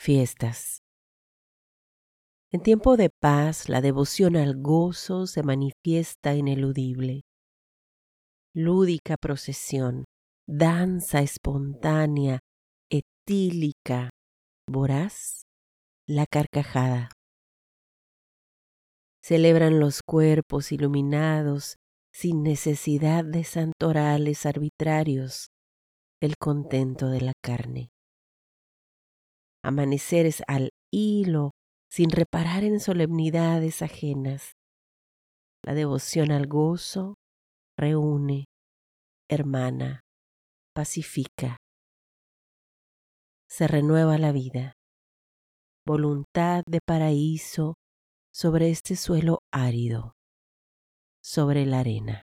Fiestas. En tiempo de paz, la devoción al gozo se manifiesta ineludible. Lúdica procesión, danza espontánea, etílica, voraz, la carcajada. Celebran los cuerpos iluminados sin necesidad de santorales arbitrarios el contento de la carne. Amaneceres al hilo sin reparar en solemnidades ajenas. La devoción al gozo reúne, hermana, pacifica. Se renueva la vida. Voluntad de paraíso sobre este suelo árido, sobre la arena.